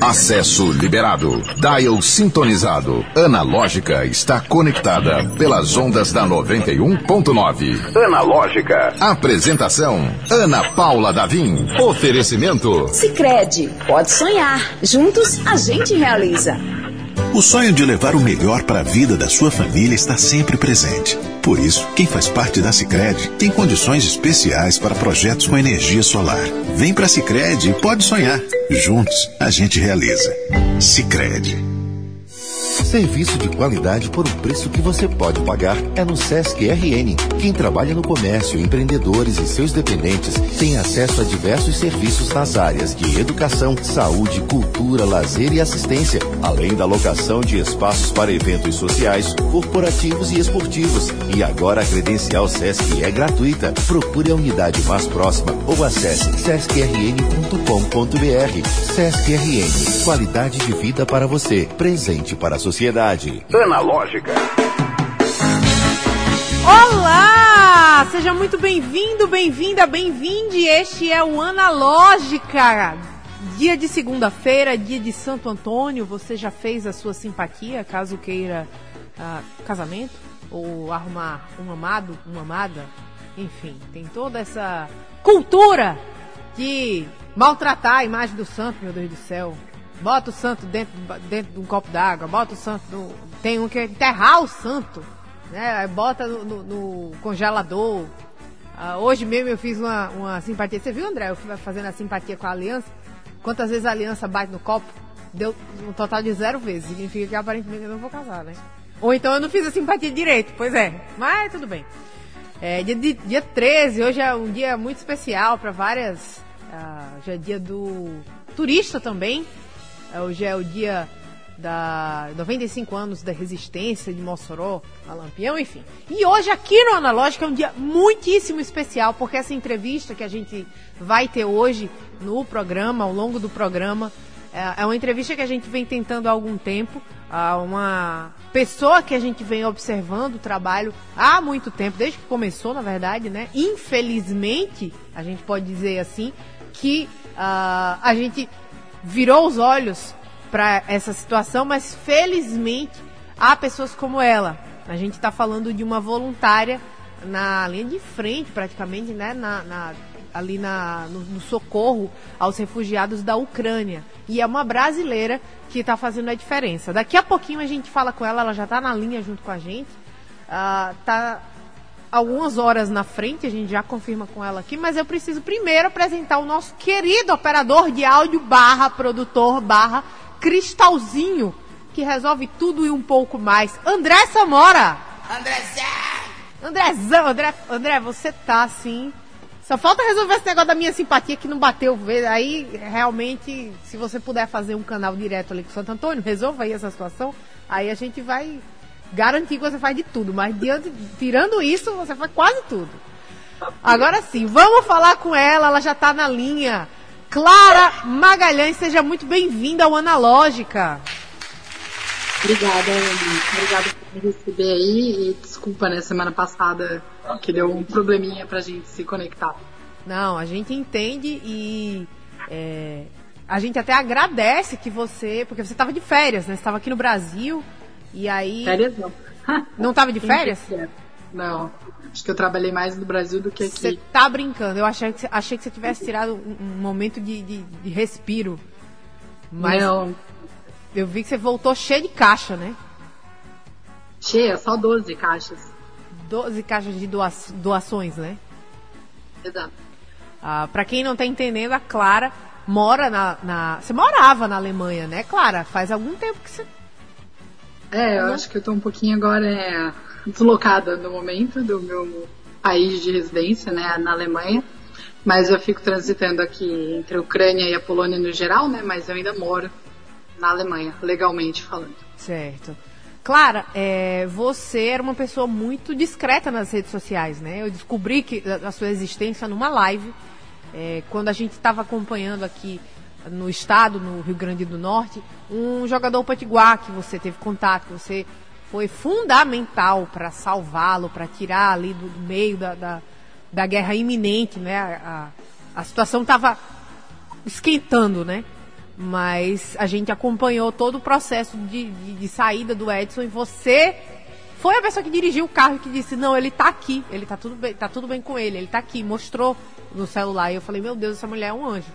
Acesso liberado. Dial sintonizado. Analógica está conectada pelas ondas da 91.9. Analógica. Apresentação: Ana Paula Davim. Oferecimento: Sicredi. Pode sonhar. Juntos a gente realiza. O sonho de levar o melhor para a vida da sua família está sempre presente. Por isso, quem faz parte da Sicredi tem condições especiais para projetos com energia solar. Vem para a e pode sonhar. Juntos, a gente realiza. Sicredi. Serviço de qualidade por um preço que você pode pagar é no Sesc RN. Quem trabalha no comércio, empreendedores e seus dependentes tem acesso a diversos serviços nas áreas de educação, saúde, cultura, lazer e assistência, além da locação de espaços para eventos sociais, corporativos e esportivos. E agora a credencial Sesc é gratuita. Procure a unidade mais próxima ou acesse sescrn.com.br. Sesc RN, qualidade de vida para você, presente para a sociedade sociedade. Analógica. Olá! Seja muito bem-vindo, bem-vinda, bem-vinde. Este é o Analógica. Dia de segunda-feira, dia de Santo Antônio. Você já fez a sua simpatia, caso queira uh, casamento? Ou arrumar um amado, uma amada? Enfim, tem toda essa cultura de maltratar a imagem do santo, meu Deus do céu. Bota o santo dentro, dentro de um copo d'água, bota o santo. No, tem um que é enterrar o santo, né? Bota no, no, no congelador. Uh, hoje mesmo eu fiz uma, uma simpatia. Você viu, André? Eu fui fazendo a simpatia com a aliança. Quantas vezes a aliança bate no copo? Deu um total de zero vezes. Significa que aparentemente eu não vou casar, né? Ou então eu não fiz a simpatia direito, pois é. Mas tudo bem. É, dia, dia 13, hoje é um dia muito especial para várias. Uh, já é dia do turista também. É, hoje é o dia da 95 anos da resistência de Mossoró a Lampião, enfim. E hoje aqui no Analógico é um dia muitíssimo especial, porque essa entrevista que a gente vai ter hoje no programa, ao longo do programa, é, é uma entrevista que a gente vem tentando há algum tempo, a uma pessoa que a gente vem observando o trabalho há muito tempo, desde que começou, na verdade, né? Infelizmente, a gente pode dizer assim, que uh, a gente virou os olhos para essa situação, mas felizmente há pessoas como ela. A gente está falando de uma voluntária na linha de frente, praticamente, né? Na, na ali na, no, no, socorro aos refugiados da Ucrânia. E é uma brasileira que está fazendo a diferença. Daqui a pouquinho a gente fala com ela, ela já está na linha junto com a gente. Uh, algumas horas na frente, a gente já confirma com ela aqui, mas eu preciso primeiro apresentar o nosso querido operador de áudio barra produtor barra cristalzinho, que resolve tudo e um pouco mais. André Samora! Andrezão! Andrezão, André, André, você tá assim. Só falta resolver esse negócio da minha simpatia que não bateu. Aí, realmente, se você puder fazer um canal direto ali com o Santo Antônio, resolva aí essa situação. Aí a gente vai garantir que você faz de tudo, mas diante, tirando isso, você faz quase tudo. Agora sim, vamos falar com ela, ela já está na linha. Clara Magalhães, seja muito bem-vinda ao Analógica. Obrigada, Andy. Obrigada por me receber aí e desculpa, né, semana passada que deu um probleminha pra gente se conectar. Não, a gente entende e é, a gente até agradece que você, porque você estava de férias, né? Você estava aqui no Brasil, e aí. Férias não. Não tava de férias? Não. Acho que eu trabalhei mais no Brasil do que aqui. Você tá brincando. Eu achei que, achei que você tivesse tirado um, um momento de, de, de, respiro. Mas não. Eu vi que você voltou cheio de caixa, né? Cheia, só 12 caixas. 12 caixas de doa doações, né? Exato. Ah, pra quem não tá entendendo, a Clara mora na, na. Você morava na Alemanha, né, Clara? Faz algum tempo que você é, eu acho que eu tô um pouquinho agora é, deslocada no momento do meu país de residência, né, na Alemanha. Mas eu fico transitando aqui entre a Ucrânia e a Polônia no geral, né? Mas eu ainda moro na Alemanha, legalmente falando. Certo. Clara, é, você era uma pessoa muito discreta nas redes sociais, né? Eu descobri que a sua existência numa live, é, quando a gente estava acompanhando aqui no estado, no Rio Grande do Norte, um jogador potiguar que você teve contato, que você foi fundamental para salvá-lo, para tirar ali do, meio da, da, da, guerra iminente, né? A, a, a situação estava esquentando, né? mas a gente acompanhou todo o processo de, de, de saída do Edson e você foi a pessoa que dirigiu o carro que disse, não, ele tá aqui, ele tá tudo bem, tá tudo bem com ele, ele tá aqui, mostrou no celular. E eu falei, meu Deus, essa mulher é um anjo.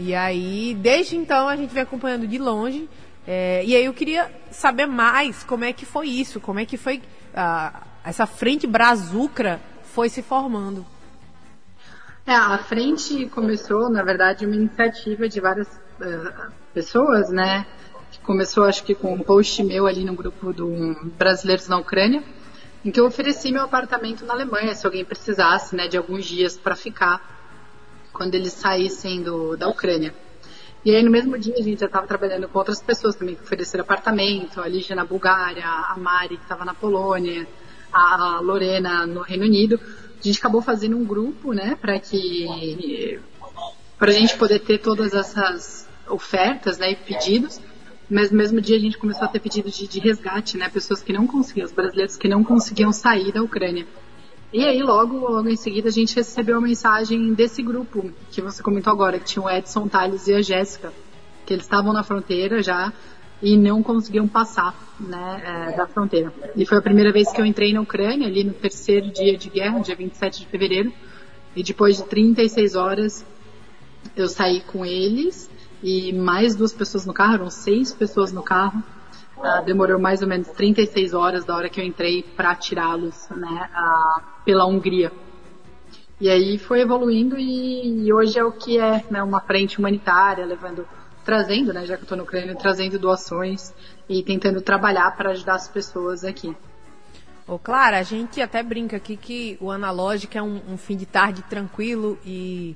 E aí, desde então, a gente vem acompanhando de longe. É, e aí eu queria saber mais como é que foi isso, como é que foi uh, essa frente brazucra foi se formando. É, a frente começou, na verdade, uma iniciativa de várias uh, pessoas, né? Começou, acho que, com um post meu ali no grupo do Brasileiros na Ucrânia, em que eu ofereci meu apartamento na Alemanha, se alguém precisasse, né, de alguns dias para ficar quando eles saíssem do, da Ucrânia. E aí, no mesmo dia, a gente já estava trabalhando com outras pessoas também que ofereceram apartamento, a Lígia na Bulgária, a Mari, que estava na Polônia, a Lorena no Reino Unido. A gente acabou fazendo um grupo, né, para que para a gente poder ter todas essas ofertas, né, e pedidos mas no mesmo dia a gente começou a ter pedidos de, de, resgate, né? Pessoas que não conseguiam, os brasileiros que não conseguiam sair da Ucrânia. E aí, logo, logo em seguida, a gente recebeu a mensagem desse grupo que você comentou agora, que tinha o Edson Tales e a Jéssica, que eles estavam na fronteira já e não conseguiam passar né, é, da fronteira. E foi a primeira vez que eu entrei na Ucrânia, ali no terceiro dia de guerra, dia 27 de fevereiro. E depois de 36 horas, eu saí com eles e mais duas pessoas no carro, eram seis pessoas no carro. Uh, demorou mais ou menos 36 horas da hora que eu entrei para tirá-los né, uh, pela Hungria. E aí foi evoluindo e, e, hoje é o que é né, uma frente humanitária, levando, trazendo, né, já que eu estou no Ucrânia, trazendo doações e tentando trabalhar para ajudar as pessoas aqui. Ô, Clara, a gente até brinca aqui que o analógico é um, um fim de tarde tranquilo e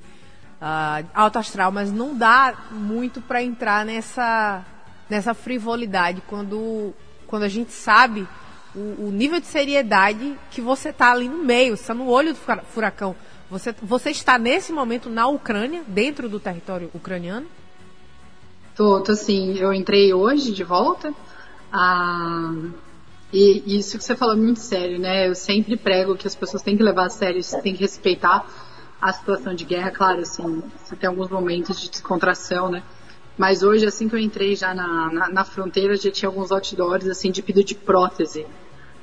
uh, alto astral, mas não dá muito para entrar nessa, nessa frivolidade quando, quando a gente sabe o, o, nível de seriedade que você está ali no meio, está no olho do furacão. Você, você está nesse momento na Ucrânia, dentro do território ucraniano? Tô, tô sim. Eu entrei hoje de volta. Ah, e isso que você falou é muito sério, né? Eu sempre prego que as pessoas têm que levar a sério, têm que respeitar a situação de guerra, claro, assim, você tem alguns momentos de descontração, né? Mas hoje, assim que eu entrei já na, na, na fronteira, já tinha alguns outdoors, assim, de pedido de prótese.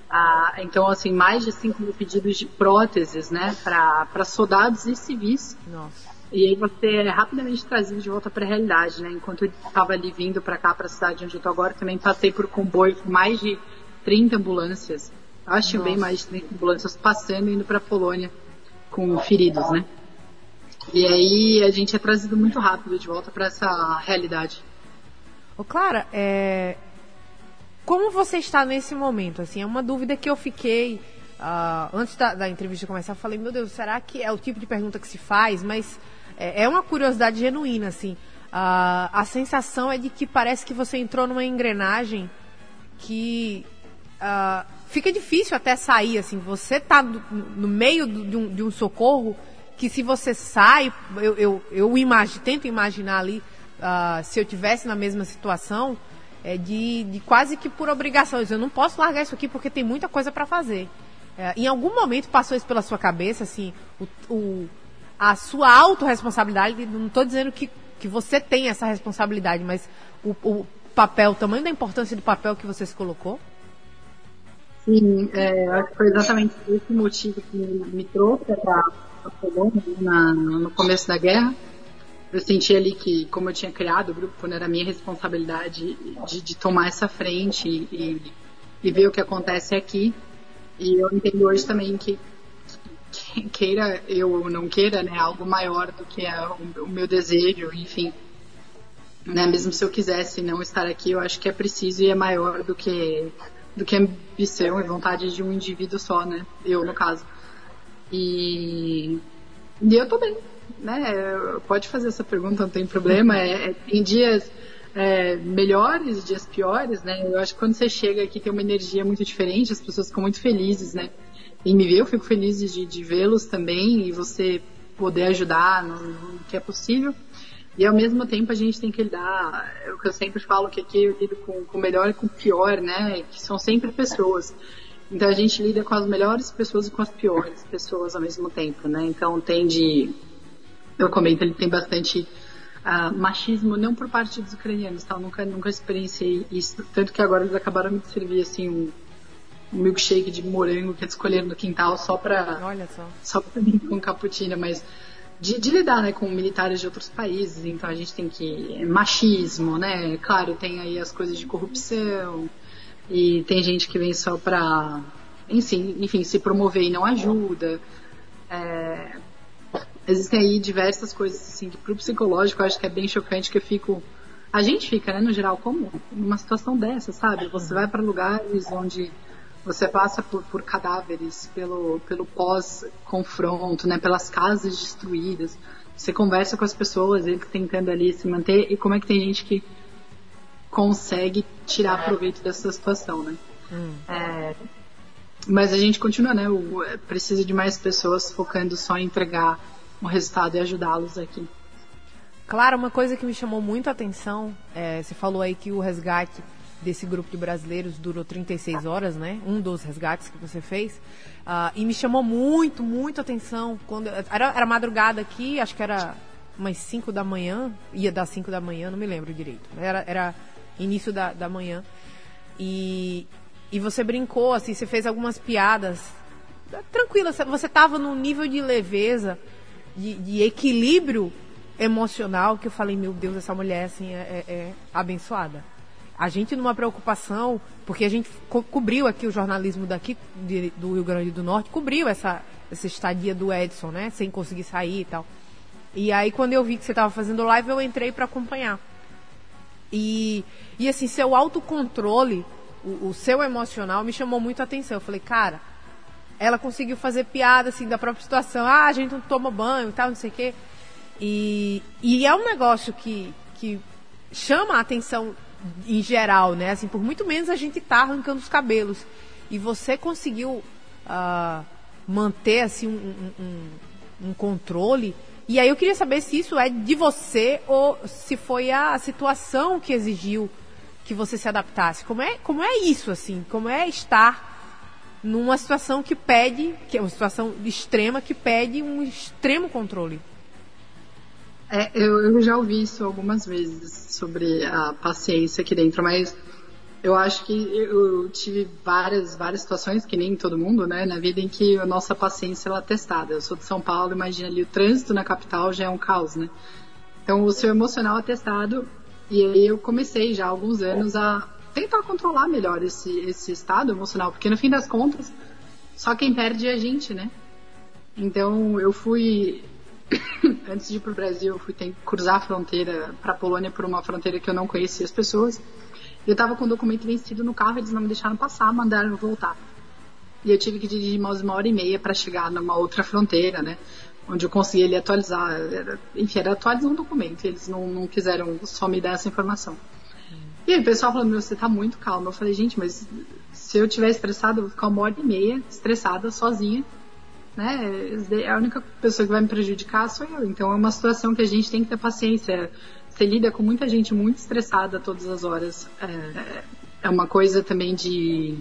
Ah, então, assim, mais de 5 mil pedidos de próteses, né, para soldados e civis. Nossa. E aí você é rapidamente trazido de volta para a realidade, né? Enquanto eu estava ali vindo para cá, para a cidade onde eu estou agora, também passei por comboio com mais de 30 ambulâncias. Acho Nossa. bem mais de 30 ambulâncias passando e indo para a Polônia com feridos, né? E aí a gente é trazido muito rápido de volta para essa realidade. Ô Clara, é... como você está nesse momento? Assim, é uma dúvida que eu fiquei uh, antes da, da, entrevista começar. Eu falei, meu Deus, será que é o tipo de pergunta que se faz? Mas é, é uma curiosidade genuína, assim. Uh, a sensação é de que parece que você entrou numa engrenagem que uh, fica difícil até sair, assim. Você está no, meio de, um, de, um, socorro que se você sai, eu, eu, eu imagino, tento imaginar ali, uh, se eu tivesse na mesma situação, é de, de quase que por obrigação. Eu não posso largar isso aqui porque tem muita coisa para fazer. É, em algum momento passou isso pela sua cabeça, assim, o, o a sua autorresponsabilidade, não estou dizendo que, que você tem essa responsabilidade, mas o, o papel, o tamanho da importância do papel que você se colocou? Sim, é, acho que foi exatamente esse motivo que me trouxe para a Polônia na, no começo da guerra. Eu senti ali que, como eu tinha criado o grupo, né, era minha responsabilidade de, de tomar essa frente e, e, ver o que acontece aqui. E eu entendo hoje também que, que queira eu ou não queira, né, algo maior do que é o, o meu desejo, enfim. Né, mesmo se eu quisesse não estar aqui, eu acho que é preciso e é maior do que do que ambição e vontade de um indivíduo só, né? Eu, no caso. E, e eu tô bem, né? Pode fazer essa pergunta, não tem problema. É, é, tem dias é, melhores, dias piores, né? Eu acho que quando você chega aqui tem uma energia muito diferente, as pessoas ficam muito felizes, né? Em me ver, eu fico feliz de, de vê-los também e você poder ajudar no, no que é possível. E ao mesmo tempo a gente tem que lidar, é o que eu sempre falo, que aqui eu lido com, com o melhor e com o pior, né? Que são sempre pessoas. Então a gente lida com as melhores pessoas e com as piores pessoas ao mesmo tempo, né? Então tem de. Eu comento, ele tem bastante uh, machismo, não por parte dos ucranianos, tá? Eu nunca, nunca experienciei isso. Tanto que agora eles acabaram de servir, assim, um, um milkshake de morango que eles escolheram no quintal só pra. Olha só. Só pra mim com caputina, mas. De, de, lidar né, com militares de outros países, então a gente tem que. machismo, né? Claro, tem aí as coisas de corrupção, e tem gente que vem só pra. Enfim, enfim se promover e não ajuda. É, existem aí diversas coisas assim que pro psicológico eu acho que é bem chocante que eu fico a gente fica, né, no geral, como numa situação dessa, sabe? Você vai para lugares onde você passa por, por cadáveres, pelo, pelo pós-confronto, né, pelas casas destruídas. Você conversa com as pessoas, eles tentando ali se manter, e como é que tem gente que consegue tirar proveito dessa situação, né? Hum. É, mas a gente continua, né? O, precisa de mais pessoas focando só em entregar um resultado e ajudá-los aqui. Claro, uma coisa que me chamou muito a atenção, é, você falou aí que o resgate desse grupo de brasileiros durou 36 horas, né? Um dos resgates que você fez. Uh, e me chamou muito, muito atenção. Quando, era, era madrugada aqui, acho que era umas 5 da manhã, ia dar 5 da manhã, não me lembro direito. Era, era início da, da manhã. E, e você brincou, assim, você fez algumas piadas. Tranquila, você estava num nível de leveza, de, de, equilíbrio emocional, que eu falei, meu Deus, essa mulher, assim, é, é, é abençoada. A gente numa preocupação, porque a gente co cobriu aqui o jornalismo daqui de, do Rio Grande do Norte, cobriu essa, essa estadia do Edson, né? Sem conseguir sair e tal. E aí quando eu vi que você estava fazendo live, eu entrei para acompanhar. E, e assim, seu autocontrole o, o, seu emocional me chamou muito a atenção. Eu falei, cara, ela conseguiu fazer piada assim da própria situação. Ah, a gente não toma banho e tal, não sei o quê. E, e é um negócio que, que chama a atenção em geral, né? Assim, por muito menos a gente tá arrancando os cabelos. E você conseguiu uh, manter assim um, um, um, controle. E aí eu queria saber se isso é de você ou se foi a situação que exigiu que você se adaptasse? Como é, como é isso, assim? Como é estar numa situação que pede, que é uma situação extrema, que pede um extremo controle? É, eu, eu já ouvi isso algumas vezes sobre a paciência aqui dentro, mas eu acho que eu tive várias, várias situações, que nem todo mundo, né, na vida em que a nossa paciência ela é testada. Eu sou de São Paulo, imagina ali, o trânsito na capital já é um caos, né? Então o seu emocional é testado e aí eu comecei já há alguns anos a tentar controlar melhor esse, esse estado emocional, porque no fim das contas, só quem perde é a gente, né? Então eu fui, antes de ir pro Brasil, eu fui ter, cruzar a fronteira para a Polônia por uma fronteira que eu não conhecia as pessoas. Eu tava com o documento vencido no carro, eles não me deixaram passar, mandaram eu voltar. E eu tive que dirigir mais uma hora e meia para chegar numa outra fronteira, né? onde eu consegui ele atualizar. Era, enfim, era atualizar um documento. Eles não, não quiseram só me dar essa informação. E aí o pessoal falando, meu, você tá muito calmo. Eu falei, gente, mas se eu tiver estressado, eu vou ficar uma hora e meia estressada, sozinha. Né? A única pessoa que vai me prejudicar sou eu. Então é uma situação que a gente tem que ter paciência. Você lida com muita gente muito estressada todas as horas. É, é uma coisa também de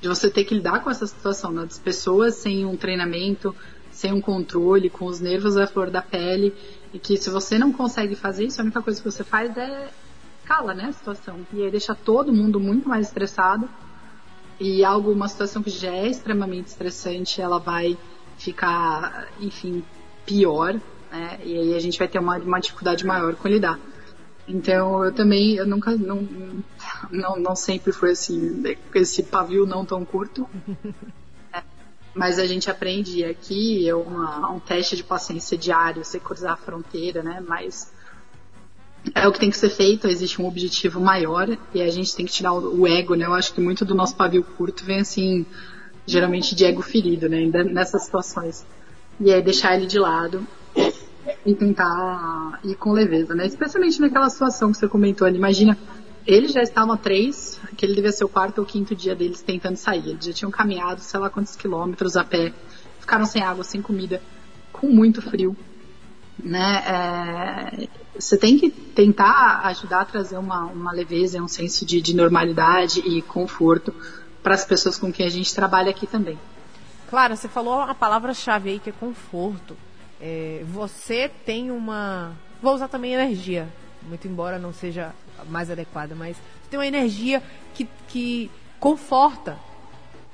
de você ter que lidar com essa situação, né? das pessoas sem um treinamento, sem um controle, com os nervos à flor da pele, e que se você não consegue fazer isso, a única coisa que você faz é cala, né, a situação. E aí deixa todo mundo muito mais estressado. E algo, uma situação que já é extremamente estressante, ela vai ficar, enfim, pior, né? E aí a gente vai ter uma, uma dificuldade maior com lidar. Então eu também, eu nunca, não, não, não sempre foi assim, esse pavio não tão curto. mas a gente aprende aqui é uma, um teste de paciência diário, você cruzar a fronteira, né? Mas é o que tem que ser feito, existe um objetivo maior e a gente tem que tirar o, ego, né? Eu acho que muito do nosso pavio curto vem assim, geralmente de ego ferido, né? Nessas situações. E aí deixar ele de lado e tentar ir com leveza, né? Especialmente naquela situação que você comentou ali. Imagina, eles já estavam três, que ele devia ser o quarto ou quinto dia deles tentando sair. Eles já tinham caminhado sei lá quantos quilômetros a pé, ficaram sem água, sem comida, com muito frio. Né? É, você tem que tentar ajudar a trazer uma, uma leveza, um senso de, de normalidade e conforto para as pessoas com quem a gente trabalha aqui também. Claro, você falou a palavra-chave aí que é conforto. É, você tem uma vou usar também energia, muito embora não seja mais adequada, mas você tem uma energia que, que conforta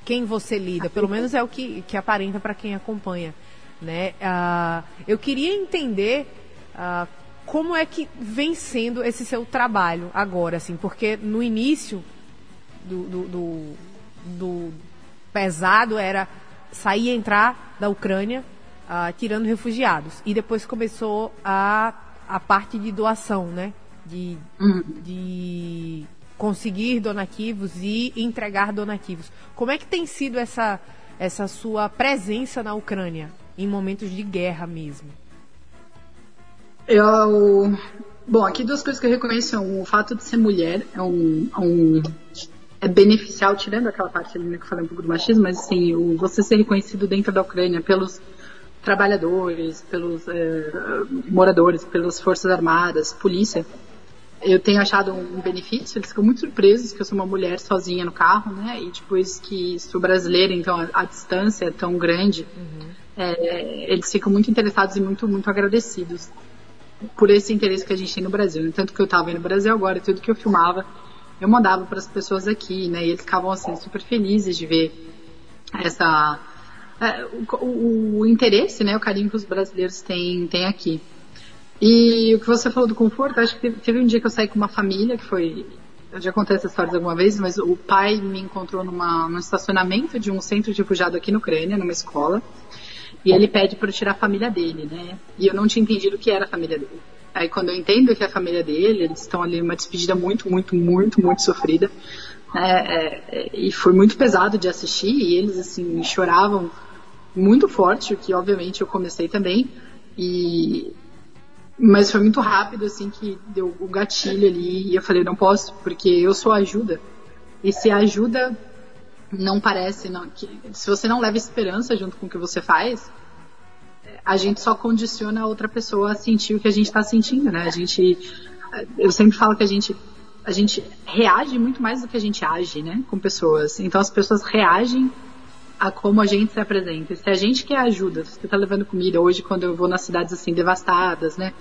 quem você lida, pelo menos é o que, que aparenta para quem acompanha. Né? Uh, eu queria entender uh, como é que vem sendo esse seu trabalho agora, assim, porque no início do, do, do, do pesado era sair e entrar da Ucrânia uh, tirando refugiados. E depois começou a, a parte de doação, né? De, uhum. de conseguir donativos e entregar donativos. Como é que tem sido essa, essa sua presença na Ucrânia em momentos de guerra mesmo? Eu, bom, aqui duas coisas que eu reconheço são o fato de ser mulher é um, é um é beneficial, tirando aquela parte ali né, que eu falei um pouco do machismo, mas assim, o, você ser reconhecido dentro da Ucrânia pelos trabalhadores, pelos é, moradores, pelas forças armadas, polícia, eu tenho achado um benefício, eles ficam muito surpresos que eu sou uma mulher sozinha no carro, né? E depois que sou brasileira, então a, a distância é tão grande, uhum. é, eles ficam muito interessados e muito, muito agradecidos por esse interesse que a gente tem no Brasil. Tanto que eu estava no Brasil agora, tudo que eu filmava, eu mandava para as pessoas aqui, né? E eles ficavam assim super felizes de ver essa é, o, o, o, interesse, né? O carinho que os brasileiros têm, têm aqui. E o que você falou do conforto, acho que teve um dia que eu saí com uma família, que foi. Eu já contei essa história alguma vez, mas o pai me encontrou numa, num estacionamento de um centro de refugiado aqui na Ucrânia, numa escola. E ele pede para eu tirar a família dele, né? E eu não tinha entendido o que era a família dele. Aí quando eu entendo que é a família dele, eles estão ali numa despedida muito, muito, muito, muito sofrida. É, é, e foi muito pesado de assistir, e eles assim choravam muito forte, o que obviamente eu comecei também. E mas foi muito rápido, assim, que deu o gatilho ali e eu falei, não posso, porque eu sou ajuda. E se a ajuda não parece, não, que, se você não leva esperança junto com o que você faz, a gente só condiciona a outra pessoa a sentir o que a gente está sentindo, né? A gente, eu sempre falo que a gente, a gente reage muito mais do que a gente age, né? Com pessoas. Então as pessoas reagem a como a gente se apresenta. Se a gente quer ajuda, se você está levando comida, hoje quando eu vou nas cidades assim devastadas, né?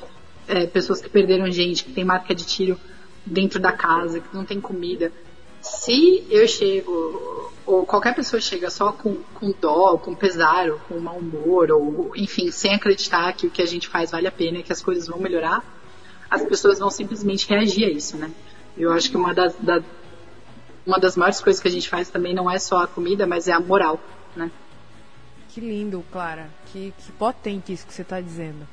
É, pessoas que perderam gente, que tem marca de tiro dentro da casa, que não tem comida. Se eu chego, ou qualquer pessoa chega só com, com dó, com pesar, ou com mau humor, ou enfim, sem acreditar que o que a gente faz vale a pena, que as coisas vão melhorar, as pessoas vão simplesmente reagir a isso, né? Eu acho que uma das, da, uma das maiores coisas que a gente faz também não é só a comida, mas é a moral, né? Que lindo, Clara. Que, que potente isso que você está dizendo.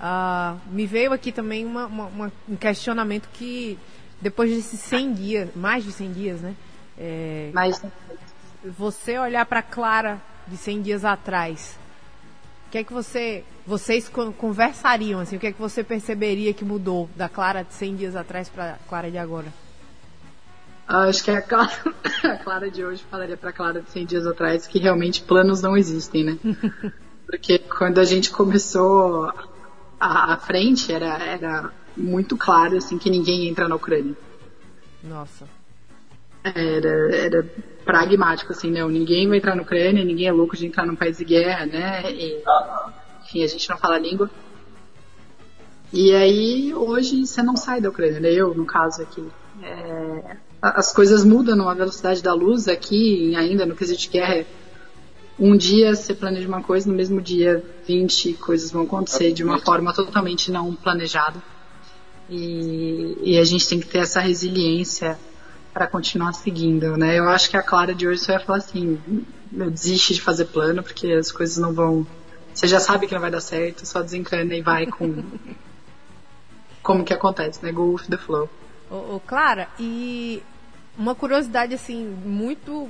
Uh, me veio aqui também uma, uma, uma, um questionamento que, depois desses 100 dias, mais de 100 dias, né? É, mais. Você olhar para Clara de 100 dias atrás, o que é que você, vocês conversariam, assim, o que é que você perceberia que mudou da Clara de 100 dias atrás para Clara de agora? Acho que a Clara, a Clara de hoje falaria para a Clara de 100 dias atrás que realmente planos não existem, né? Porque quando a gente começou a, a frente, era, era muito claro assim, que ninguém entra na Ucrânia. Nossa. Era, era pragmático, assim, não, ninguém vai entrar na Ucrânia, ninguém é louco de entrar num país de guerra, né? E, enfim, a gente não fala a língua. E aí, hoje, você não sai da Ucrânia, né? Eu, no caso aqui. É, as coisas mudam numa velocidade da luz aqui, ainda no quesito de guerra. Um dia você planeja uma coisa, no mesmo dia 20 coisas vão acontecer de uma forma totalmente não planejada. E, e a gente tem que ter essa resiliência para continuar seguindo, né? Eu acho que a Clara de hoje só ia falar assim, eu desiste de fazer plano porque as coisas não vão, você já sabe que não vai dar certo, só desencana e vai com como que acontece, né? Go with the flow. Ô, ô, Clara, e uma curiosidade assim muito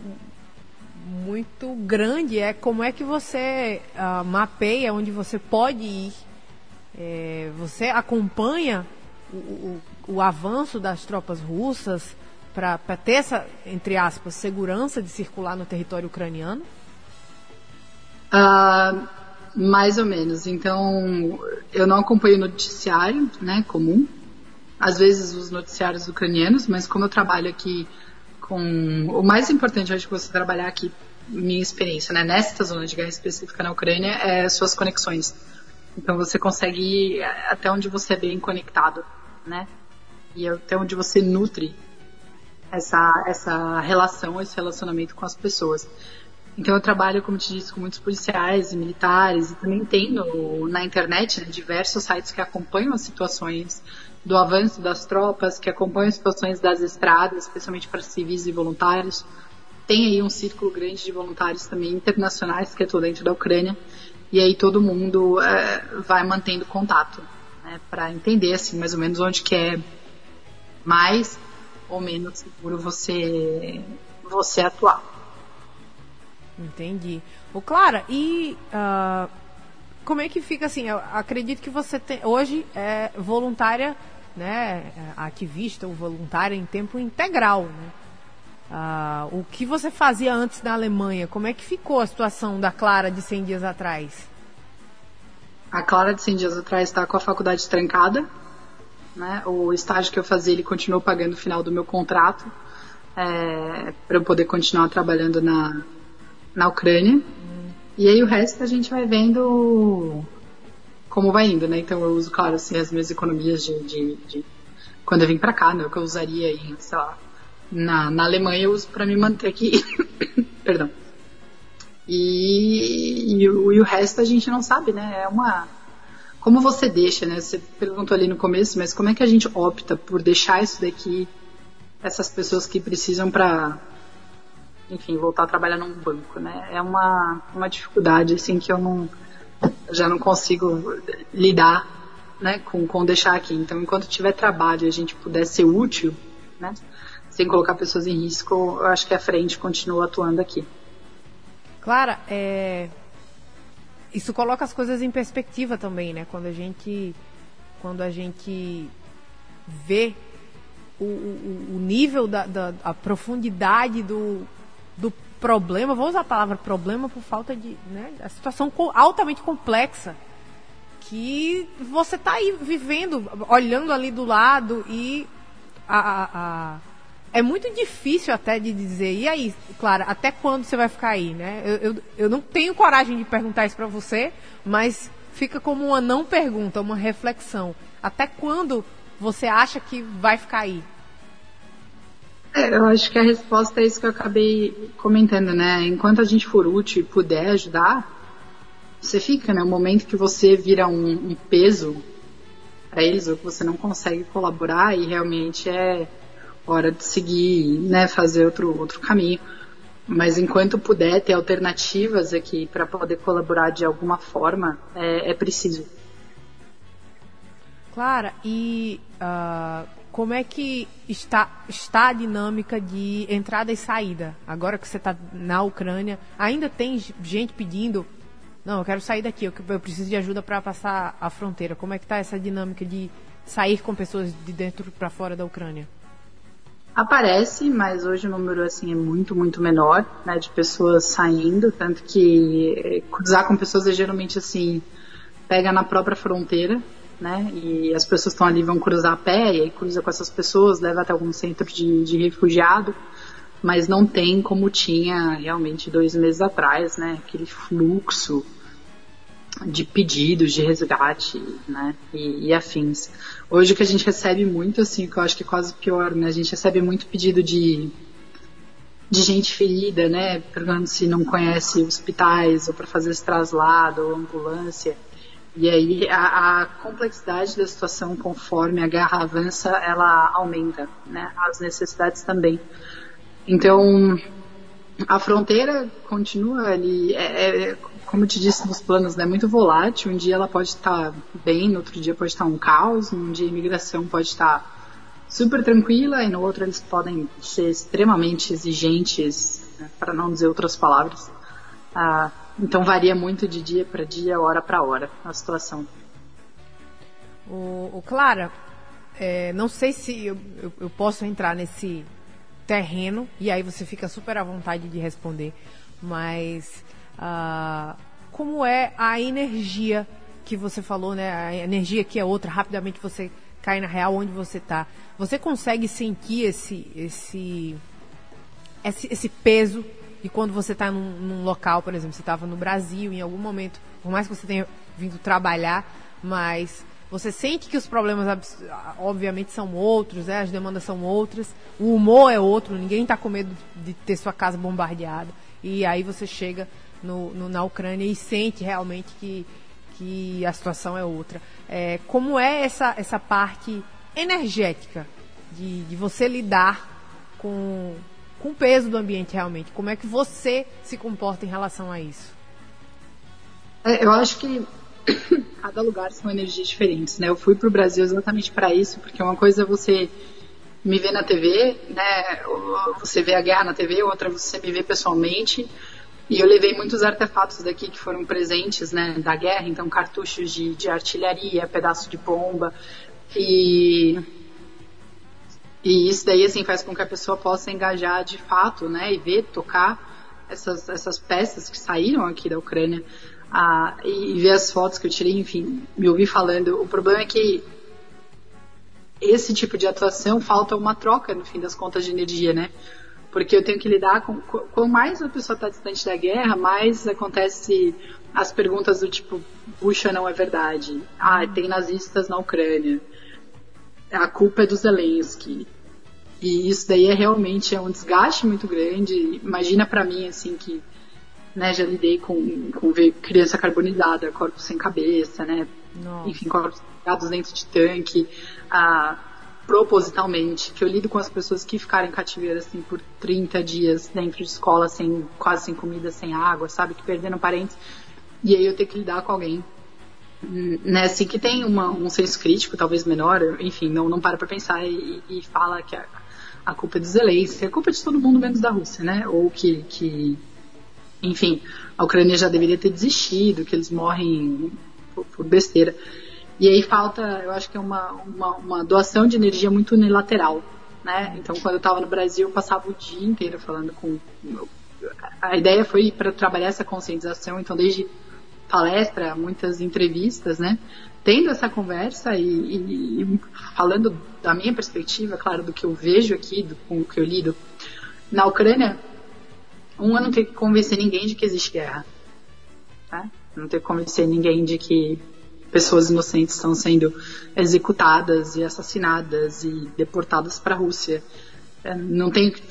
muito grande é como é que você uh, mapeia onde você pode ir. É, você acompanha o, o, avanço das tropas russas para ter essa, entre aspas, segurança de circular no território ucraniano? Uh, mais ou menos. Então, eu não acompanho o noticiário né, comum, às vezes os noticiários ucranianos, mas como eu trabalho aqui com. O mais importante, acho que você trabalhar aqui, minha experiência, né, nesta zona de guerra específica na Ucrânia, é suas conexões. Então você consegue ir até onde você é bem conectado, né? E até onde você nutre essa, essa relação, esse relacionamento com as pessoas. Então eu trabalho, como te disse, com muitos policiais e militares e também tenho na internet né, diversos sites que acompanham as situações do avanço das tropas, que acompanham as situações das estradas, especialmente para civis e voluntários. Tem aí um círculo grande de voluntários também internacionais que estou dentro da Ucrânia e aí todo mundo é, vai mantendo contato né, para entender assim mais ou menos onde que é mais ou menos seguro você você atuar. Entendi. O Clara, e uh, como é que fica assim? Eu acredito que você tem, hoje é voluntária, né, ativista ou voluntária em tempo integral, né? Uh, o que você fazia antes na Alemanha? Como é que ficou a situação da Clara de 100 dias atrás? A Clara de 100 dias atrás está com a faculdade trancada. Né? O estágio que eu fazia, ele continuou pagando o final do meu contrato é, para eu poder continuar trabalhando na, na Ucrânia. E aí o resto a gente vai vendo como vai indo, né? Então eu uso, claro, assim, as minhas economias de, de, de quando eu vim para cá, né? O que eu usaria em, sei lá, na, na Alemanha eu uso para me manter aqui. Perdão. E, e, o, e o resto a gente não sabe, né? É uma. Como você deixa, né? Você perguntou ali no começo, mas como é que a gente opta por deixar isso daqui, essas pessoas que precisam para, enfim, voltar a trabalhar num banco, né? É uma, uma dificuldade, assim, que eu não. já não consigo lidar, né? Com, com deixar aqui. Então, enquanto tiver trabalho e a gente puder ser útil, né? sem colocar pessoas em risco, eu acho que a frente continua atuando aqui. Clara, é... isso coloca as coisas em perspectiva também, né? Quando a gente, quando a gente vê o, o, o nível da, da a profundidade do, do problema, vou usar a palavra problema por falta de, né? A situação altamente complexa que você está aí vivendo, olhando ali do lado e a, a, a é muito difícil até de dizer, e aí, Clara, até quando você vai ficar aí, né? Eu, eu, eu não tenho coragem de perguntar isso para você, mas fica como uma não pergunta, uma reflexão. Até quando você acha que vai ficar aí? É, eu acho que a resposta é isso que eu acabei comentando, né? Enquanto a gente for útil e puder ajudar, você fica, né? O momento que você vira um, um peso para eles, ou que você não consegue colaborar, e realmente é hora de seguir, né, fazer outro, outro caminho. Mas enquanto puder ter alternativas aqui para poder colaborar de alguma forma, é, é preciso. Clara, e uh, como é que está, está a dinâmica de entrada e saída? Agora que você está na Ucrânia, ainda tem gente pedindo, não, eu quero sair daqui, eu, eu preciso de ajuda para passar a fronteira. Como é que está essa dinâmica de sair com pessoas de dentro para fora da Ucrânia? Aparece, mas hoje o número assim é muito, muito menor, né, de pessoas saindo, tanto que cruzar com pessoas é geralmente assim, pega na própria fronteira, né, e as pessoas estão ali, vão cruzar a pé, e aí cruza com essas pessoas, leva até algum centro de, de refugiado, mas não tem como tinha realmente dois meses atrás, né, aquele fluxo de pedidos de resgate, né, e, e, afins. Hoje o que a gente recebe muito, assim, que eu acho que é quase pior, né, a gente recebe muito pedido de de gente ferida, né, perguntando se não conhece hospitais ou para fazer esse traslado ou ambulância. E aí a, a, complexidade da situação conforme a guerra avança, ela aumenta, né, as necessidades também. Então a fronteira continua ali, é, é, como eu te disse nos planos, né, muito volátil. Um dia ela pode estar bem, no outro dia pode estar um caos, um dia a imigração pode estar super tranquila e no outro eles podem ser extremamente exigentes, né, para não dizer outras palavras. Ah, então varia muito de dia para dia, hora para hora a situação. O, o Clara, é, não sei se eu, eu, eu posso entrar nesse terreno e aí você fica super à vontade de responder, mas ah, como é a energia que você falou, né? A energia que é outra, rapidamente você cai na real onde você está. Você consegue sentir esse, esse, esse, esse peso de quando você está num, num, local, por exemplo, você estava no Brasil, em algum momento, por mais que você tenha vindo trabalhar, mas você sente que os problemas, obviamente, são outros, né? as demandas são outras, o humor é outro, ninguém está com medo de ter sua casa bombardeada. E aí você chega no, no, na Ucrânia e sente realmente que, que a situação é outra. É, como é essa, essa parte energética de, de você lidar com, com o peso do ambiente realmente? Como é que você se comporta em relação a isso? É, eu acho que cada lugar são energias diferentes, né? Eu fui para o Brasil exatamente para isso, porque uma coisa é você me ver na TV, né? Você vê a guerra na TV, outra é você me vê pessoalmente. E eu levei muitos artefatos daqui que foram presentes, né, da guerra, então cartuchos de, de artilharia, pedaço de bomba e e isso daí assim faz com que a pessoa possa engajar de fato, né, e ver, tocar essas essas peças que saíram aqui da Ucrânia a, e, e ver as fotos que eu tirei, enfim, me ouvir falando. O problema é que esse tipo de atuação falta uma troca, no fim das contas, de energia, né? Porque eu tenho que lidar com. Quanto mais a pessoa está distante da guerra, mais acontece as perguntas do tipo: puxa, não é verdade. Ah, tem nazistas na Ucrânia. A culpa é do Zelensky. E isso daí é realmente é um desgaste muito grande. Imagina para mim, assim, que né, já lidei com, com ver criança carbonizada, corpos sem cabeça, né? Nossa. Enfim, corpos ligados dentro de tanque, ah, propositalmente, que eu lido com as pessoas que ficaram em cativeiro assim por 30 dias dentro de escola, sem, quase sem comida, sem água, sabe? Que perderam parentes. E aí eu tenho que lidar com alguém né, assim, que tem uma, um senso crítico, talvez menor, enfim, não, não para pra pensar e, e fala que a, a culpa é do Zelensky, a culpa é de todo mundo menos da Rússia, né? Ou que, que enfim, a Ucrânia já deveria ter desistido, que eles morrem por, por besteira. E aí falta, eu acho que é uma, uma, uma doação de energia muito unilateral. Né? Então, quando eu estava no Brasil, eu passava o dia inteiro falando com. A ideia foi para trabalhar essa conscientização, então, desde palestra, muitas entrevistas, né? Tendo essa conversa e, e, e falando da minha perspectiva, claro, do que eu vejo aqui, do, com o que eu lido. Na Ucrânia, um, eu não que convencer ninguém de que existe guerra. Tá? Não tenho que convencer ninguém de que pessoas inocentes estão sendo executadas e assassinadas e deportadas para a Rússia. É, não tenho que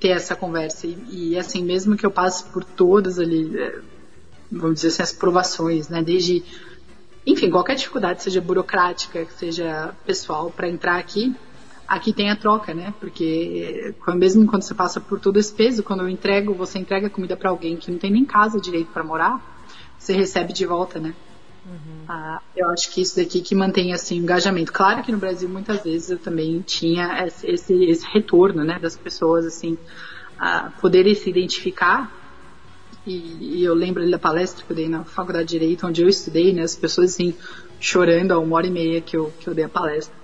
ter essa conversa. E, e, assim, mesmo que eu passe por todas ali, é, vamos dizer assim, as provações, né? Desde, enfim, qualquer dificuldade, seja burocrática, seja pessoal, para entrar aqui, aqui tem a troca, né? Porque mesmo quando você passa por todo esse peso, quando eu entrego, você entrega comida para alguém que não tem nem casa direito para morar, você recebe de volta, né? Uhum. Ah, eu acho que isso daqui que mantém assim o engajamento. Claro que no Brasil muitas vezes eu também tinha esse, esse retorno, né, das pessoas assim a poderem se identificar. E, e, eu lembro da palestra que eu dei na Faculdade de Direito, onde eu estudei, né, as pessoas assim chorando a uma hora e meia que eu, que eu dei a palestra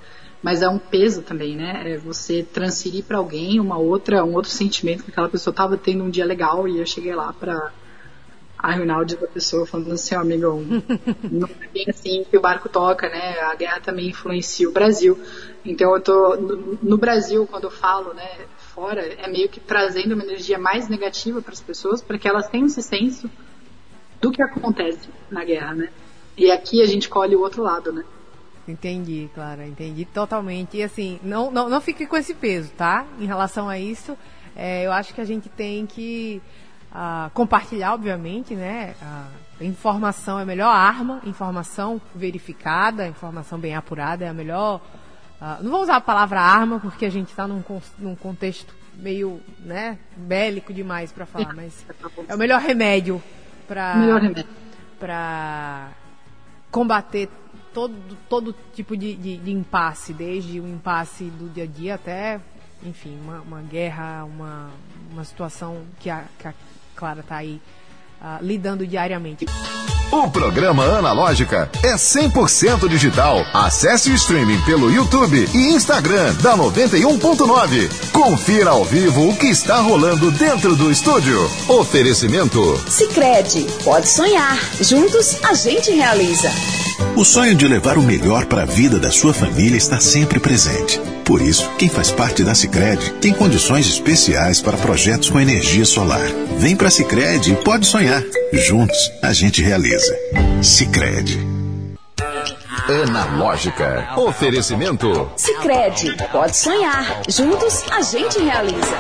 mas é um peso também, né? É você transferir para alguém uma outra, um outro sentimento que aquela pessoa estava tendo um dia legal e eu cheguei lá para arruinar o dia da pessoa, falando assim, ó, oh, amigo, não é bem assim que o barco toca, né? A guerra também influencia o Brasil. Então eu tô no, no Brasil quando eu falo, né, fora, é meio que trazendo uma energia mais negativa para as pessoas, para que elas tenham esse senso do que acontece na guerra, né? E aqui a gente colhe o outro lado, né? Entendi, Clara, entendi totalmente. E assim, não, não, não fique com esse peso, tá? Em relação a isso, é, eu acho que a gente tem que compartilhar, obviamente, né? A informação é a melhor arma, informação verificada, informação bem apurada é a melhor. Uh, não vou usar a palavra arma porque a gente está num, num contexto meio né, bélico demais para falar, mas é o melhor remédio para combater todo, todo tipo de, de, de, impasse, desde o impasse do dia a dia até, enfim, uma, uma guerra, uma, uma situação que a, que a Clara está aí uh, lidando diariamente. O programa Analógica é 100% digital. Acesse o streaming pelo YouTube e Instagram da 91.9. Confira ao vivo o que está rolando dentro do estúdio. Oferecimento. Sicredi, pode sonhar. Juntos a gente realiza. O sonho de levar o melhor para a vida da sua família está sempre presente. Por isso, quem faz parte da Sicredi tem condições especiais para projetos com energia solar. Vem para a Sicredi e pode sonhar. Juntos, a gente realiza. Sicredi Analógica. Oferecimento. Sicredi, pode sonhar. Juntos a gente realiza.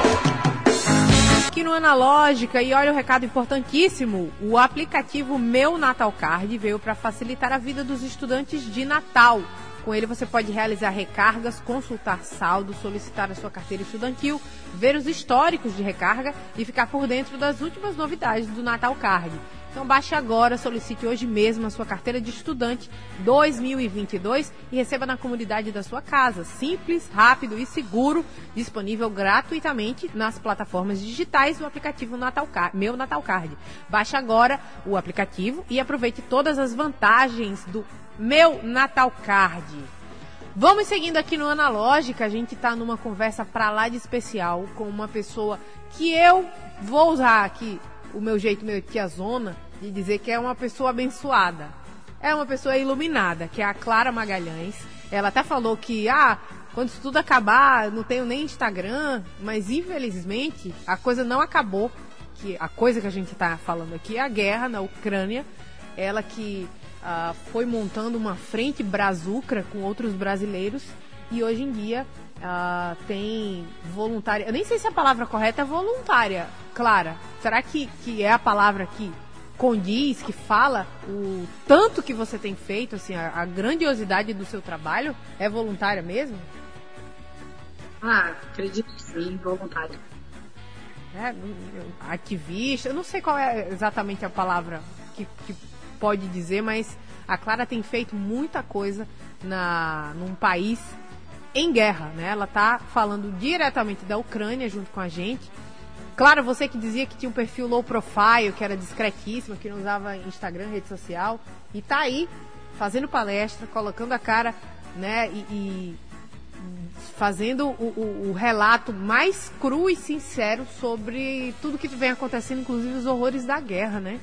Aqui no Analógica, e olha o recado importantíssimo: o aplicativo Meu Natal Card veio para facilitar a vida dos estudantes de Natal. Com ele você pode realizar recargas, consultar saldo, solicitar a sua carteira estudantil, ver os históricos de recarga e ficar por dentro das últimas novidades do Natal Card. Então baixe agora, solicite hoje mesmo a sua carteira de estudante 2022 e receba na comunidade da sua casa. Simples, rápido e seguro, disponível gratuitamente nas plataformas digitais do aplicativo Natal Card, Meu Natal Card. Baixe agora o aplicativo e aproveite todas as vantagens do Meu Natal Card. Vamos seguindo aqui no Analógica, a gente está numa conversa para lá de especial com uma pessoa que eu vou usar aqui o meu jeito meio tiazona de dizer que é uma pessoa abençoada. É uma pessoa iluminada, que é a Clara Magalhães. Ela até falou que, ah, quando isso tudo acabar, não tenho nem Instagram, mas infelizmente a coisa não acabou. Que a coisa que a gente está falando aqui é a guerra na Ucrânia. Ela que ah, foi montando uma frente brazucra com outros brasileiros e hoje em dia ah, tem voluntária. Eu nem sei se a palavra correta é voluntária, Clara. Será que, que é a palavra que condiz, que fala o tanto que você tem feito, assim, a, a grandiosidade do seu trabalho? É voluntária mesmo? Ah, acredito sim, voluntária. É, ativista, eu não sei qual é exatamente a palavra que, que pode dizer, mas a Clara tem feito muita coisa na, num país em guerra, né? Ela tá falando diretamente da Ucrânia junto com a gente. Claro, você que dizia que tinha um perfil low profile, que era discretíssima, que não usava Instagram, rede social, e tá aí fazendo palestra, colocando a cara, né, e, e fazendo o, o, o, relato mais cru e sincero sobre tudo que vem acontecendo, inclusive os horrores da guerra, né?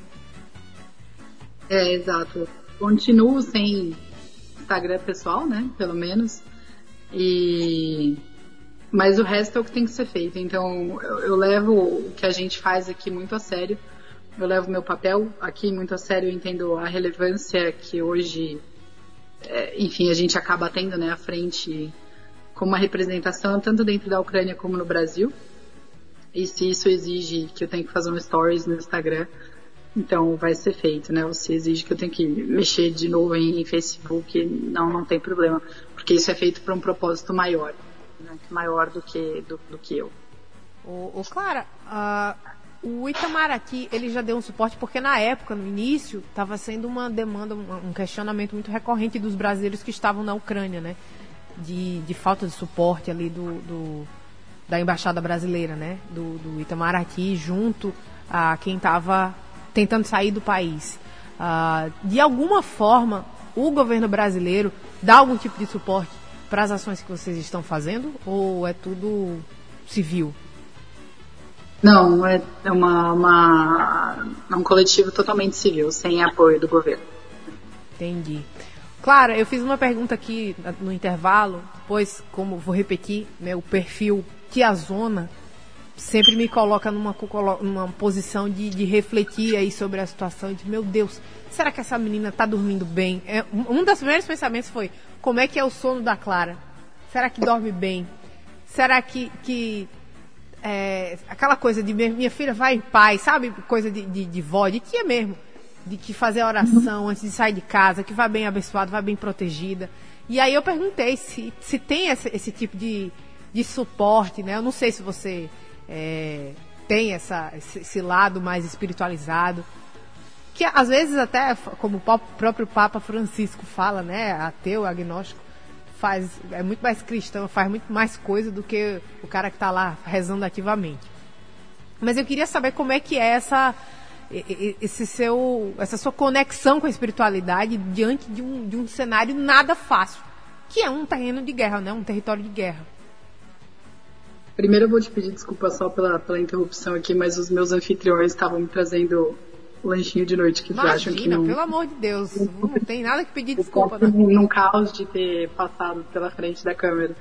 É, exato. Continuo sem Instagram pessoal, né? Pelo menos. E mas o resto é o que tem que ser feito. Então eu, eu levo o que a gente faz aqui muito a sério. Eu levo meu papel aqui muito a sério. Eu entendo a relevância que hoje, é, enfim, a gente acaba tendo, né, à frente como uma representação tanto dentro da Ucrânia como no Brasil. E se isso exige que eu tenha que fazer um stories no Instagram, então vai ser feito, né? Se exige que eu tenha que mexer de novo em, em Facebook, não, não tem problema porque isso é feito para um propósito maior, né? maior do que, do, do que eu. O, o Clara, uh, o Itamaraty, ele já deu um suporte porque na época, no início, estava sendo uma demanda, um questionamento muito recorrente dos brasileiros que estavam na Ucrânia, né? De, de falta de suporte ali do, do da embaixada brasileira, né? Do, do Itamaraty junto a quem estava tentando sair do país. Uh, de alguma forma, o governo brasileiro dá algum tipo de suporte para as ações que vocês estão fazendo ou é tudo civil? Não, é uma, uma, é um coletivo totalmente civil, sem apoio do governo. Entendi. Clara, eu fiz uma pergunta aqui no intervalo, pois, como vou repetir, né, o perfil Tiazona sempre me coloca numa, numa posição de, de refletir aí sobre a situação, de meu Deus, será que essa menina está dormindo bem? É, um dos primeiros pensamentos foi, como é que é o sono da Clara? Será que dorme bem? Será que, que é, aquela coisa de minha filha vai em paz, sabe? Coisa de, de, de vó, de tia mesmo. De que fazer oração antes de sair de casa, que vai bem abençoada, vai bem protegida. E aí eu perguntei se, se tem esse, esse tipo de, de suporte, né? Eu não sei se você é, tem essa, esse, lado mais espiritualizado que às vezes até, como o próprio Papa Francisco fala, né, ateu, agnóstico, faz, é muito mais cristão, faz muito mais coisa do que o cara que está lá rezando ativamente. Mas eu queria saber como é que é essa, esse seu, essa sua conexão com a espiritualidade diante de um, de um cenário nada fácil, que é um terreno de guerra, né, um território de guerra. Primeiro eu vou te pedir desculpa só pela, pela interrupção aqui, mas os meus anfitriões estavam me trazendo lanchinho de noite que Imagina, acham que não. pelo amor de Deus, não tem nada que pedir desculpa. Não. Num caos de ter passado pela frente da câmera.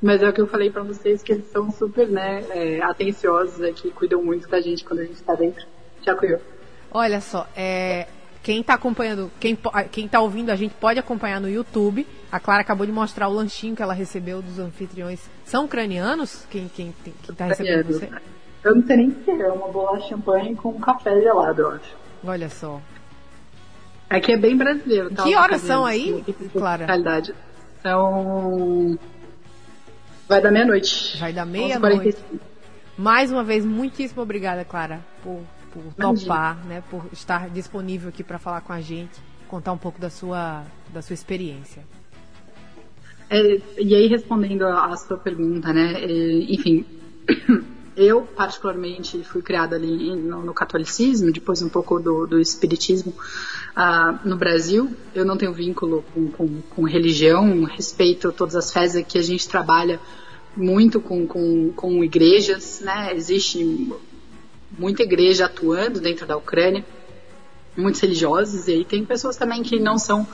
Mas é o que eu falei para vocês, que eles são super, né, é, atenciosos aqui, cuidam muito da gente quando a gente tá dentro. Já cuidou. Olha só, é, quem está acompanhando, quem, quem tá ouvindo a gente pode acompanhar no YouTube. A Clara acabou de mostrar o lanchinho que ela recebeu dos anfitriões. São ucranianos? Quem, quem, quem tá recebendo você? Eu não sei nem o que é, uma bolacha champanhe com café gelado, eu acho. Olha só. Aqui é bem brasileiro. Tá? Que horas são aí, Clara? Realidade. Então. Vai dar meia-noite. Vai dar meia-noite. Mais uma vez, muitíssimo obrigada, Clara, por, por topar, né, por estar disponível aqui para falar com a gente, contar um pouco da sua, da sua experiência. É, e aí, respondendo a sua pergunta, né, é, enfim, eu, particularmente, fui criada ali no, no, catolicismo, depois um pouco do, do espiritismo uh, no Brasil. Eu não tenho vínculo com, com, com, religião, respeito todas as fés que a gente trabalha muito com, com, com igrejas, né? Existe muita igreja atuando dentro da Ucrânia, muitos religiosos, e aí tem pessoas também que não são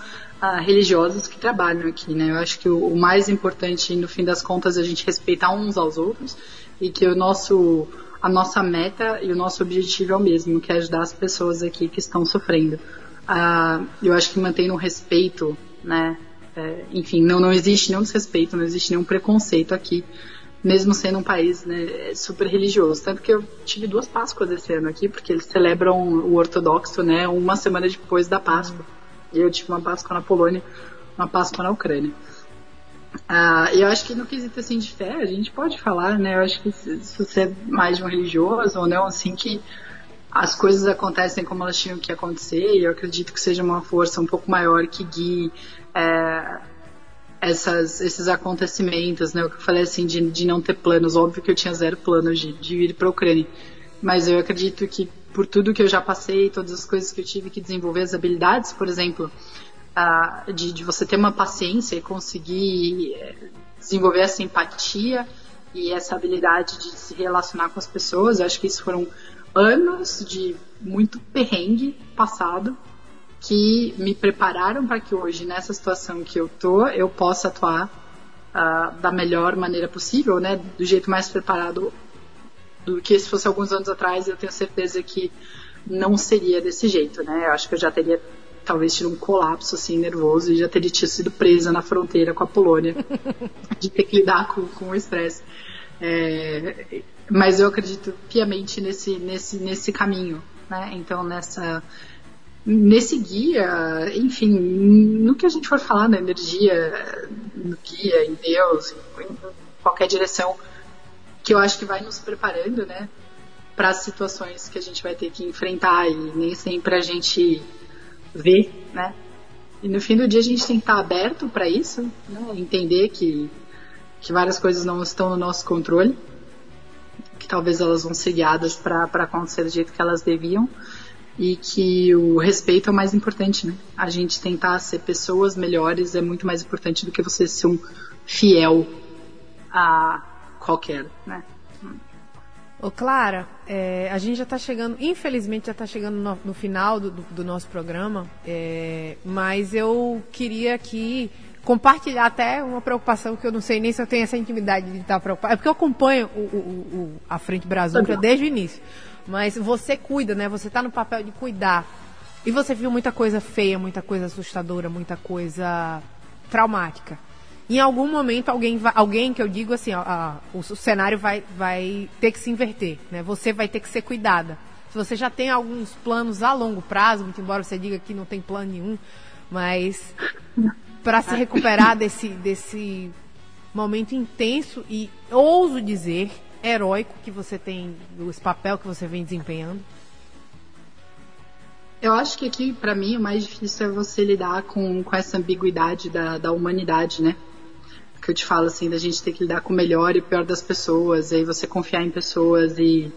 religiosos que trabalham aqui, né? Eu acho que o, o mais importante, no fim das contas, é a gente respeitar uns aos outros e que o nosso a nossa meta e o nosso objetivo é o mesmo, que é ajudar as pessoas aqui que estão sofrendo. Uh, eu acho que mantendo o respeito, né? É, enfim, não, não existe nenhum desrespeito, não existe nenhum preconceito aqui, mesmo sendo um país né, super religioso. Tanto que eu tive duas Páscoas esse ano aqui, porque eles celebram o ortodoxo, né? Uma semana depois da Páscoa. E eu tive uma Páscoa na Polônia, uma Páscoa na Ucrânia. Ah, eu acho que no quesito assim de fé, a gente pode falar, né? Eu acho que se, se você é mais de um religioso ou não, assim, que as coisas acontecem como elas tinham que acontecer, e eu acredito que seja uma força um pouco maior que guie é, essas, esses acontecimentos, né? O que eu falei assim, de, de não ter planos. Óbvio que eu tinha zero planos de, de ir para a Ucrânia, mas eu acredito que por tudo que eu já passei, todas as coisas que eu tive que desenvolver, as habilidades, por exemplo, uh, de, de, você ter uma paciência e conseguir eh, desenvolver essa empatia e essa habilidade de se relacionar com as pessoas. Eu acho que isso foram anos de muito perrengue passado que me prepararam para que hoje, nessa situação que eu tô, eu possa atuar uh, da melhor maneira possível, né? Do jeito mais preparado do que se fosse alguns anos atrás. Eu tenho certeza que não seria desse jeito, né? Eu acho que eu já teria talvez tido um colapso assim nervoso e já teria sido presa na fronteira com a Polônia de ter que lidar com, com o estresse. É, mas eu acredito piamente nesse nesse nesse caminho, né? Então nessa nesse guia, enfim, no que a gente for falar na energia, no guia, em Deus, em qualquer direção, que eu acho que vai nos preparando, né, para as situações que a gente vai ter que enfrentar e nem sempre a gente ver, né? E no fim do dia a gente tem que estar aberto para isso, né? entender que, que várias coisas não estão no nosso controle, que talvez elas vão ser guiadas para acontecer do jeito que elas deviam e que o respeito é o mais importante, né? A gente tentar ser pessoas melhores é muito mais importante do que você ser um fiel a qualquer, né? Ô Clara, é, a gente já está chegando, infelizmente já está chegando no, no, final do, do, do nosso programa, é, mas eu queria aqui compartilhar até uma preocupação que eu não sei nem se eu tenho essa intimidade de estar preocupada, é porque eu acompanho o, o, o, a Frente Brasil desde o início, mas você cuida, né? Você está no papel de cuidar. E você viu muita coisa feia, muita coisa assustadora, muita coisa traumática em algum momento alguém vai, alguém que eu digo assim, a, o, o, cenário vai, vai ter que se inverter, né? Você vai ter que ser cuidada. Se você já tem alguns planos a longo prazo, muito embora você diga que não tem plano nenhum, mas para se recuperar desse, desse momento intenso e ouso dizer heróico que você tem, esse papel que você vem desempenhando. Eu acho que aqui, para mim, o mais difícil é você lidar com, com essa ambiguidade da, da humanidade, né? que eu te falo assim, da gente ter que lidar com o melhor e o pior das pessoas, e aí você confiar em pessoas e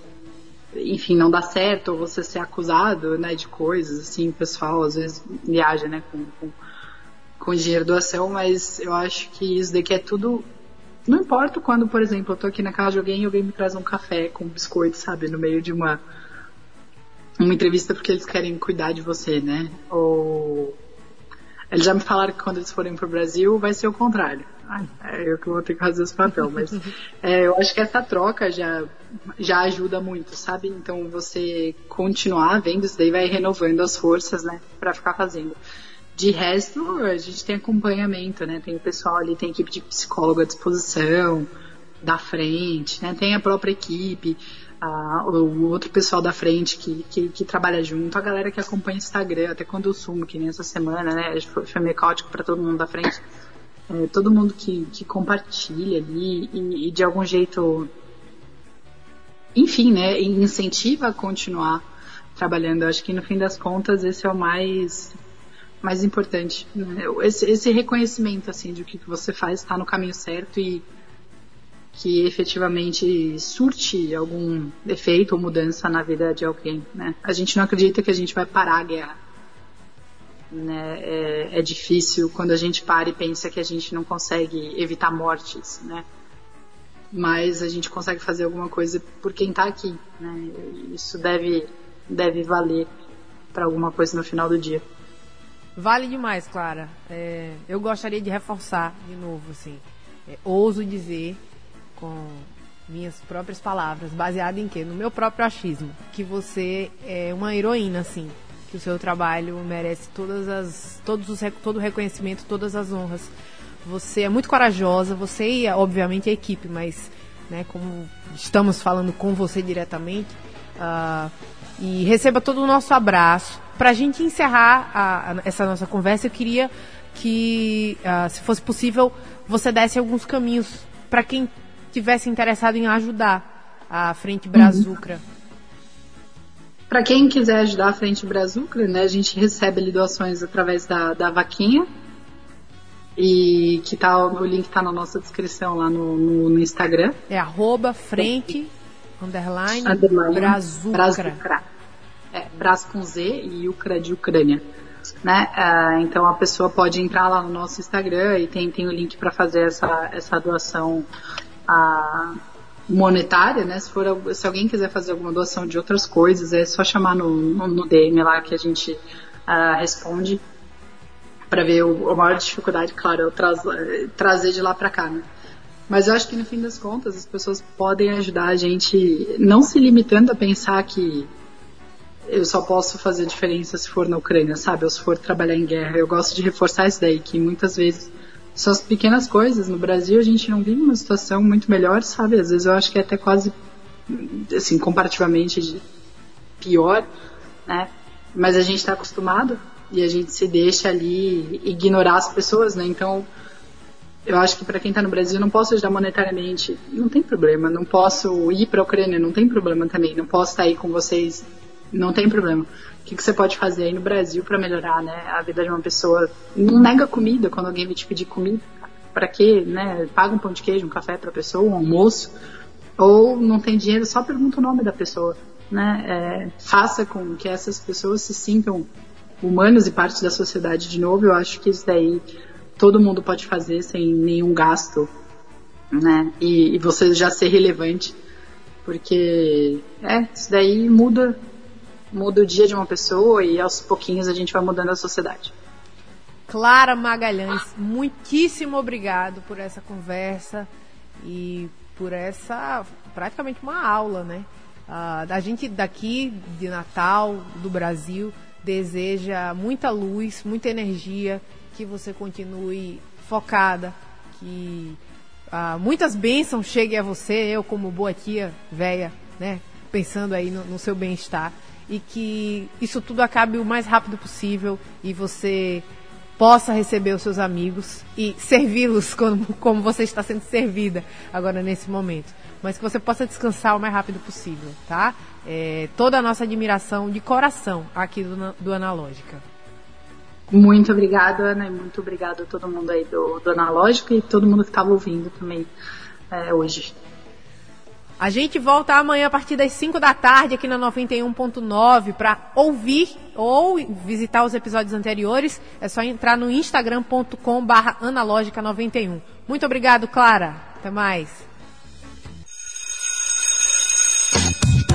enfim, não dá certo, ou você ser acusado, né, de coisas, assim, o pessoal às vezes viaja, né, com, com, com dinheiro doação, mas eu acho que isso daqui é tudo, não importa quando, por exemplo, eu tô aqui na casa de alguém e alguém me traz um café com um biscoito, sabe, no meio de uma, uma entrevista porque eles querem cuidar de você, né, ou Eles já me falaram que quando eles forem para o Brasil vai ser o contrário. Ai, é eu que vou ter que fazer esse papel, mas é, eu acho que essa troca já, já ajuda muito, sabe? Então você continuar vendo isso daí vai renovando as forças, né, para ficar fazendo. De resto, a gente tem acompanhamento, né? Tem o pessoal ali, tem equipe de psicólogo à disposição, da frente, né? Tem a própria equipe a, o outro pessoal da frente que, que, que, trabalha junto, a galera que acompanha o Instagram, até quando eu sumo, que nem essa semana, né? Foi, foi meio caótico para todo mundo da frente. É, todo mundo que, que compartilha ali e, e, de algum jeito, enfim, né? Incentiva a continuar trabalhando. Eu acho que no fim das contas esse é o mais mais importante. Né? Esse, esse reconhecimento assim de que você faz está no caminho certo e que efetivamente surte algum efeito ou mudança na vida de alguém. Né? A gente não acredita que a gente vai parar a guerra. Né? É, é, difícil quando a gente para e pensa que a gente não consegue evitar mortes, né? mas a gente consegue fazer alguma coisa por quem está aqui. Né? Isso deve, deve valer para alguma coisa no final do dia. Vale demais, Clara. É, eu gostaria de reforçar de novo, assim. É, ouso dizer com minhas próprias palavras, baseado em quê? No meu próprio achismo, que você é uma heroína, assim, que o seu trabalho merece todas as, todos os, todo o reconhecimento, todas as honras. Você é muito corajosa, você e, obviamente, a equipe, mas, né, como estamos falando com você diretamente, uh, e receba todo o nosso abraço. Para a gente encerrar a, a, essa nossa conversa, eu queria que, uh, se fosse possível, você desse alguns caminhos para quem tivesse interessado em ajudar a Frente Brazucra? Uhum. Para quem quiser ajudar a Frente Brazucra, né, a gente recebe ali doações através da, da vaquinha. E que tá, o link está na nossa descrição lá no, no, no Instagram. É arroba frente underline, underline Brazucra. Brazucra. É, Braz com Z e Ucra de Ucrânia. Né? Uh, então a pessoa pode entrar lá no nosso Instagram e tem, tem o link para fazer essa, essa doação a monetária, né? Se, for, se alguém quiser fazer alguma doação de outras coisas, é só chamar no, no, DM lá que a gente uh, responde para ver o, a maior dificuldade, claro, é trazer de lá para cá, né? Mas eu acho que no fim das contas as pessoas podem ajudar a gente não se limitando a pensar que eu só posso fazer diferença se for na Ucrânia, sabe? Ou se for trabalhar em guerra. Eu gosto de reforçar isso daí, que muitas vezes são as pequenas coisas. No Brasil a gente não vive uma situação muito melhor, sabe? Às vezes eu acho que é até quase, assim, comparativamente pior, né? Mas a gente está acostumado e a gente se deixa ali ignorar as pessoas, né? Então, eu acho que para quem está no Brasil, não posso ajudar monetariamente, não tem problema. Não posso ir para a Ucrânia, não tem problema também. Não posso estar tá aí com vocês, não tem problema que, que você pode fazer aí no Brasil para melhorar né, a vida de uma pessoa. Não nega comida quando alguém vai te pedir comida. Para quê? Né? Paga um pão de queijo, um café para a pessoa, um almoço. Ou não tem dinheiro, só pergunta o nome da pessoa. Né? É, faça com que essas pessoas se sintam humanos e parte da sociedade de novo. Eu acho que isso daí todo mundo pode fazer sem nenhum gasto. Né? E, e você já ser relevante. Porque é, isso daí muda muda o dia de uma pessoa e aos pouquinhos a gente vai mudando a sociedade. Clara Magalhães, muitíssimo obrigado por essa conversa e por essa praticamente uma aula, né? Uh, a gente daqui de Natal, do Brasil, deseja muita luz, muita energia, que você continue focada, que uh, muitas bênçãos cheguem a você, eu como boa tia velha, né? Pensando aí no, no seu bem-estar e que isso tudo acabe o mais rápido possível e você possa receber os seus amigos e servi-los como, como você está sendo servida agora nesse momento. Mas que você possa descansar o mais rápido possível, tá? É, toda a nossa admiração de coração aqui do, do Analógica. Muito obrigada, Ana, e muito obrigado a todo mundo aí do, do Analógica e todo mundo que estava ouvindo também é, hoje. A gente volta amanhã a partir das 5 da tarde aqui na 91.9 para ouvir ou visitar os episódios anteriores. É só entrar no instagram.com/barra analógica91. Muito obrigado, Clara. Até mais.